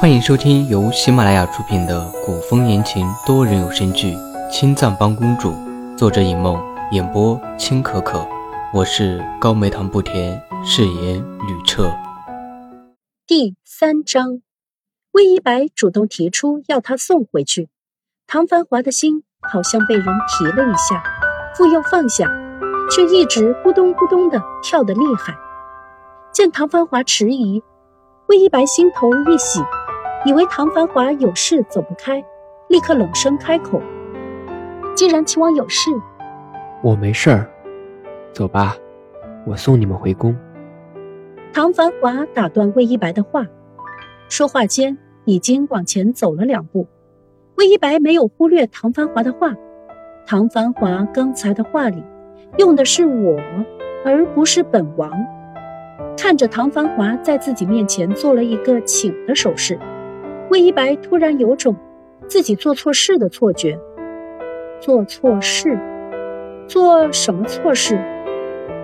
欢迎收听由喜马拉雅出品的古风言情多人有声剧《青藏帮公主》，作者尹梦，演播青可可。我是高梅糖不甜，饰演吕彻。第三章，魏一白主动提出要他送回去，唐繁华的心好像被人提了一下，复又放下，却一直咕咚咕咚的跳得厉害。见唐繁华迟疑，魏一白心头一喜。以为唐繁华有事走不开，立刻冷声开口：“既然齐王有事，我没事儿，走吧，我送你们回宫。”唐繁华打断魏一白的话，说话间已经往前走了两步。魏一白没有忽略唐繁华的话，唐繁华刚才的话里用的是我，而不是本王。看着唐繁华在自己面前做了一个请的手势。魏一白突然有种自己做错事的错觉，做错事，做什么错事？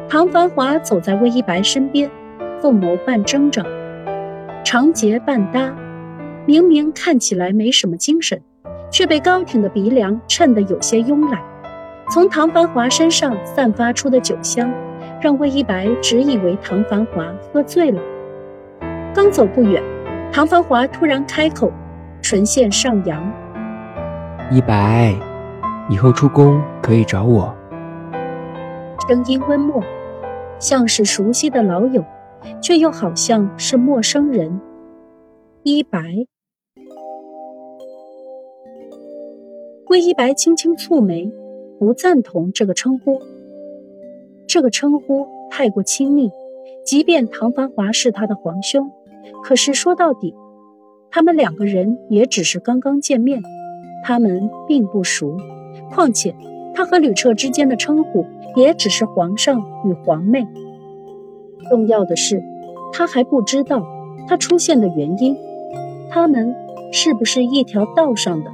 唐繁华走在魏一白身边，凤眸半睁着，长睫半搭，明明看起来没什么精神，却被高挺的鼻梁衬得有些慵懒。从唐繁华身上散发出的酒香，让魏一白只以为唐繁华喝醉了。刚走不远。唐繁华突然开口，唇线上扬：“一白，以后出宫可以找我。”声音温默，像是熟悉的老友，却又好像是陌生人。一白，魏一白轻轻蹙眉，不赞同这个称呼。这个称呼太过亲密，即便唐繁华是他的皇兄。可是说到底，他们两个人也只是刚刚见面，他们并不熟。况且他和吕彻之间的称呼也只是皇上与皇妹。重要的是，他还不知道他出现的原因，他们是不是一条道上的？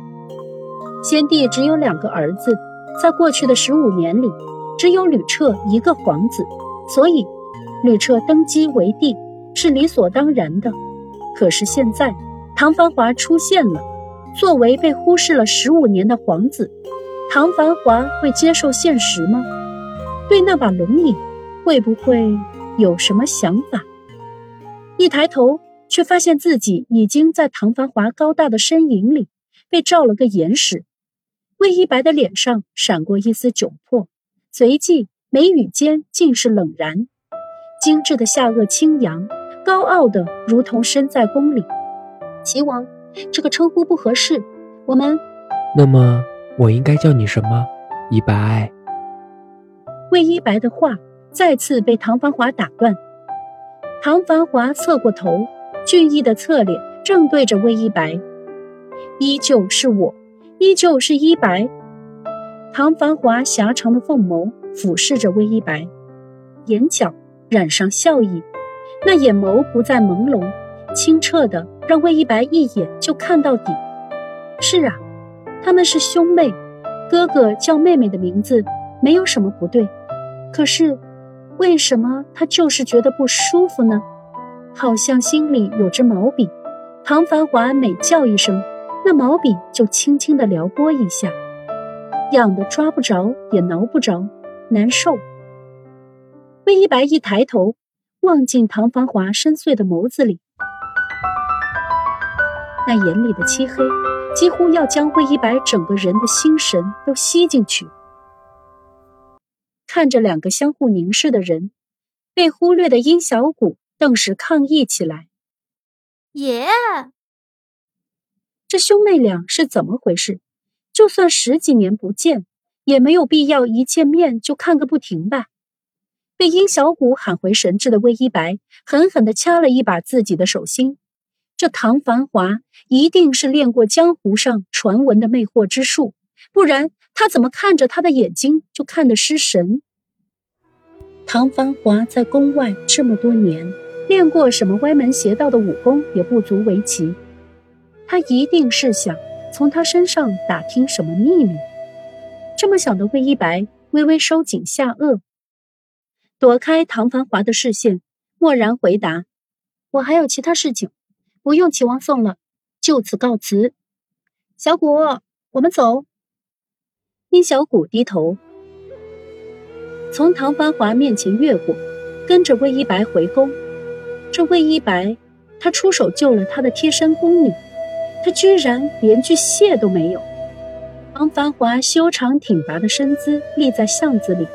先帝只有两个儿子，在过去的十五年里，只有吕彻一个皇子，所以吕彻登基为帝。是理所当然的，可是现在唐繁华出现了，作为被忽视了十五年的皇子，唐繁华会接受现实吗？对那把龙椅，会不会有什么想法？一抬头，却发现自己已经在唐繁华高大的身影里被照了个严实。魏一白的脸上闪过一丝窘迫，随即眉宇间尽是冷然，精致的下颚轻扬。高傲的，如同身在宫里。齐王，这个称呼不合适。我们，那么我应该叫你什么？一白。魏一白的话再次被唐繁华打断。唐繁华侧过头，俊逸的侧脸正对着魏一白，依旧是我，依旧是一白。唐繁华狭长的凤眸俯视着魏一白，眼角染上笑意。那眼眸不再朦胧，清澈的让魏一白一眼就看到底。是啊，他们是兄妹，哥哥叫妹妹的名字没有什么不对。可是，为什么他就是觉得不舒服呢？好像心里有支毛笔。唐繁华每叫一声，那毛笔就轻轻的撩拨一下，痒的抓不着也挠不着，难受。魏一白一抬头。望进唐繁华深邃的眸子里，那眼里的漆黑，几乎要将魏一白整个人的心神都吸进去。看着两个相互凝视的人，被忽略的殷小谷顿时抗议起来：“爷，这兄妹俩是怎么回事？就算十几年不见，也没有必要一见面就看个不停吧？”被殷小谷喊回神智的魏一白狠狠地掐了一把自己的手心。这唐繁华一定是练过江湖上传闻的魅惑之术，不然他怎么看着他的眼睛就看得失神？唐繁华在宫外这么多年，练过什么歪门邪道的武功也不足为奇。他一定是想从他身上打听什么秘密。这么想的魏一白微微收紧下颚。躲开唐繁华的视线，默然回答：“我还有其他事情，不用齐王送了，就此告辞。小谷，我们走。殷小谷低头，从唐繁华面前越过，跟着魏一白回宫。这魏一白，他出手救了他的贴身宫女，他居然连句谢都没有。唐繁华修长挺拔的身姿立在巷子里，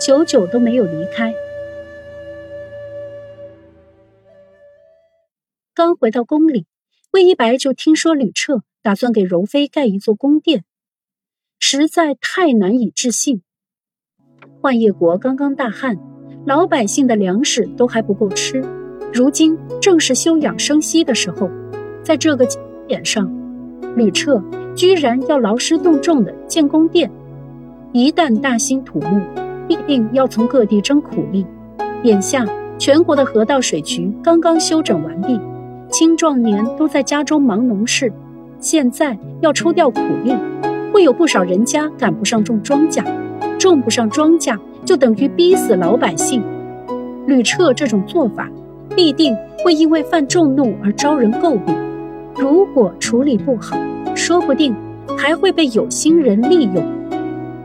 久久都没有离开。刚回到宫里，魏一白就听说吕彻打算给柔妃盖一座宫殿。实在太难以置信。幻夜国刚刚大旱，老百姓的粮食都还不够吃。如今正是休养生息的时候，在这个点上，吕彻居然要劳师动众的建宫殿。一旦大兴土木，必定要从各地征苦力。眼下全国的河道水渠刚刚修整完毕，青壮年都在家中忙农事，现在要抽调苦力。会有不少人家赶不上种庄稼，种不上庄稼就等于逼死老百姓。吕彻这种做法，必定会因为犯众怒而招人诟病。如果处理不好，说不定还会被有心人利用。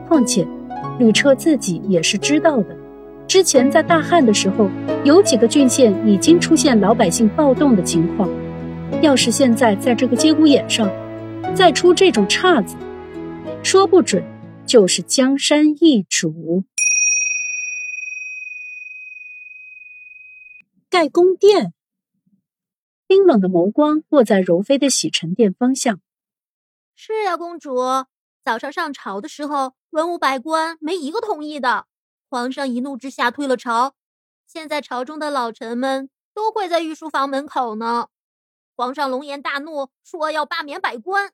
况且，吕彻自己也是知道的，之前在大旱的时候，有几个郡县已经出现老百姓暴动的情况。要是现在在这个节骨眼上，再出这种岔子，说不准就是江山易主。盖宫殿，冰冷的眸光落在柔妃的洗尘殿方向。是呀，公主，早上上朝的时候，文武百官没一个同意的。皇上一怒之下退了朝，现在朝中的老臣们都跪在御书房门口呢。皇上龙颜大怒，说要罢免百官。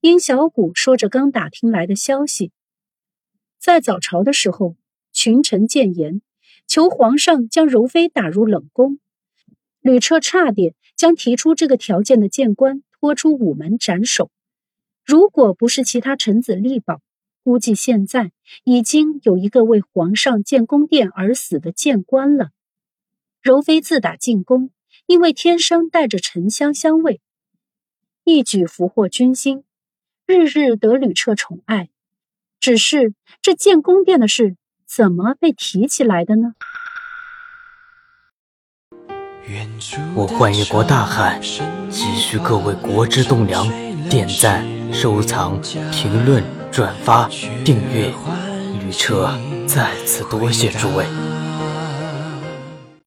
殷小谷说着刚打听来的消息，在早朝的时候，群臣谏言，求皇上将柔妃打入冷宫。吕彻差点将提出这个条件的谏官拖出午门斩首。如果不是其他臣子力保，估计现在已经有一个为皇上建宫殿而死的谏官了。柔妃自打进宫，因为天生带着沉香香味，一举俘获军心。日日得吕彻宠爱，只是这建宫殿的事怎么被提起来的呢？我幻夜国大汉，急需各位国之栋梁点赞、收藏、评论、转发、订阅。吕彻在此多谢诸位。